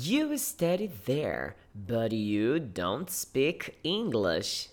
You study there, but you don't speak English.